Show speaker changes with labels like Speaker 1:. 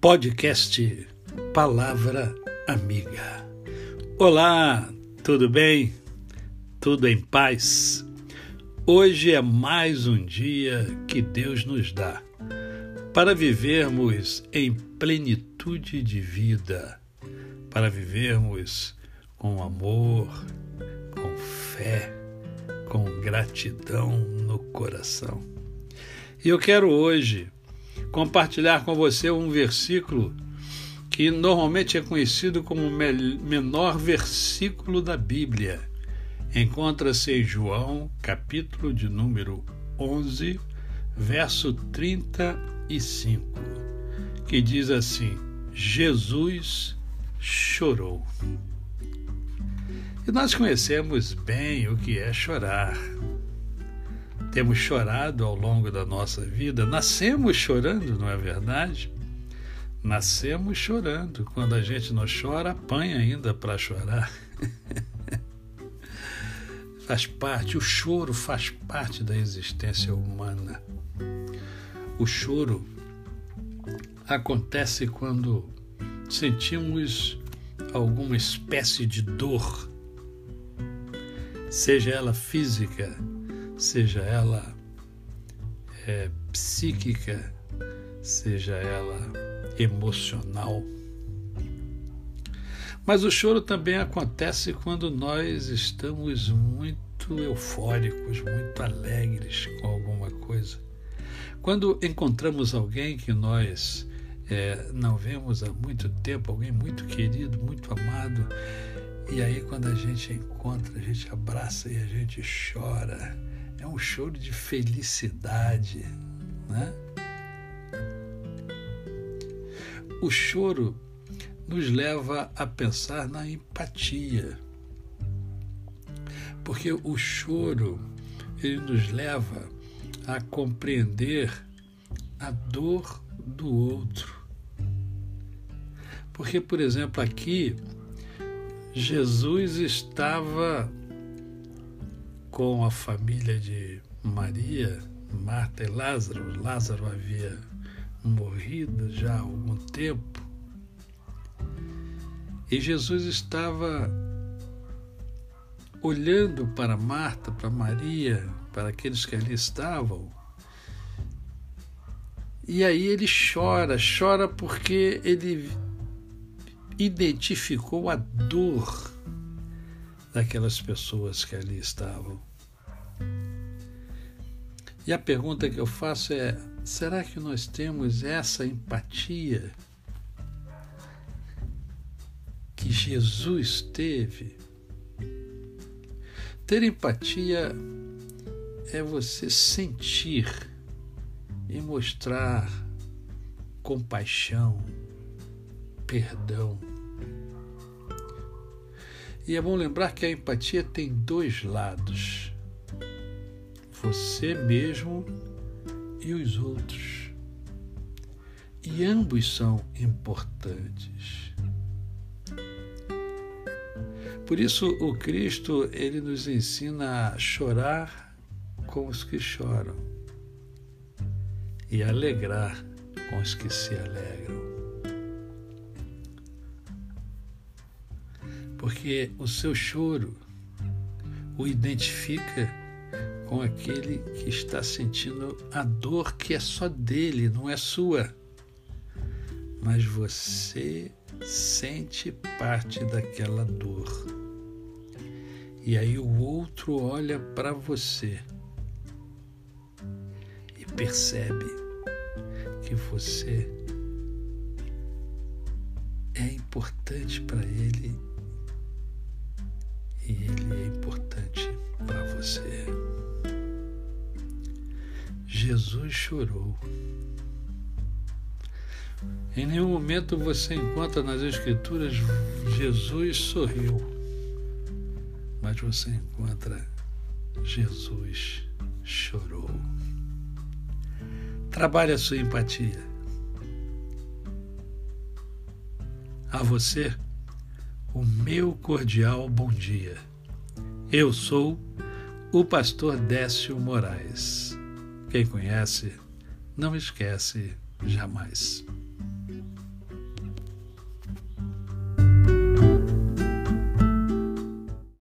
Speaker 1: Podcast Palavra Amiga. Olá, tudo bem? Tudo em paz? Hoje é mais um dia que Deus nos dá para vivermos em plenitude de vida, para vivermos com amor, com fé, com gratidão no coração. E eu quero hoje compartilhar com você um versículo que normalmente é conhecido como o menor versículo da Bíblia. Encontra-se em João, capítulo de número 11, verso 35, que diz assim: Jesus chorou. E nós conhecemos bem o que é chorar temos chorado ao longo da nossa vida, nascemos chorando, não é verdade? Nascemos chorando. Quando a gente não chora, apanha ainda para chorar. faz parte, o choro faz parte da existência humana. O choro acontece quando sentimos alguma espécie de dor, seja ela física, seja ela é, psíquica, seja ela emocional. Mas o choro também acontece quando nós estamos muito eufóricos, muito alegres com alguma coisa. Quando encontramos alguém que nós é, não vemos há muito tempo, alguém muito querido, muito amado, e aí quando a gente encontra, a gente abraça e a gente chora um choro de felicidade, né? O choro nos leva a pensar na empatia. Porque o choro ele nos leva a compreender a dor do outro. Porque, por exemplo, aqui Jesus estava com a família de Maria, Marta e Lázaro. Lázaro havia morrido já há algum tempo. E Jesus estava olhando para Marta, para Maria, para aqueles que ali estavam. E aí ele chora, chora porque ele identificou a dor daquelas pessoas que ali estavam. E a pergunta que eu faço é: será que nós temos essa empatia que Jesus teve? Ter empatia é você sentir e mostrar compaixão, perdão. E é bom lembrar que a empatia tem dois lados você mesmo e os outros. E ambos são importantes. Por isso o Cristo ele nos ensina a chorar com os que choram e alegrar com os que se alegram. Porque o seu choro o identifica com aquele que está sentindo a dor que é só dele, não é sua. Mas você sente parte daquela dor. E aí o outro olha para você e percebe que você é importante para ele e ele é importante para você. Jesus chorou. Em nenhum momento você encontra nas Escrituras Jesus sorriu, mas você encontra Jesus chorou. Trabalhe a sua empatia. A você, o meu cordial bom dia. Eu sou o pastor Décio Moraes. Quem conhece, não esquece jamais.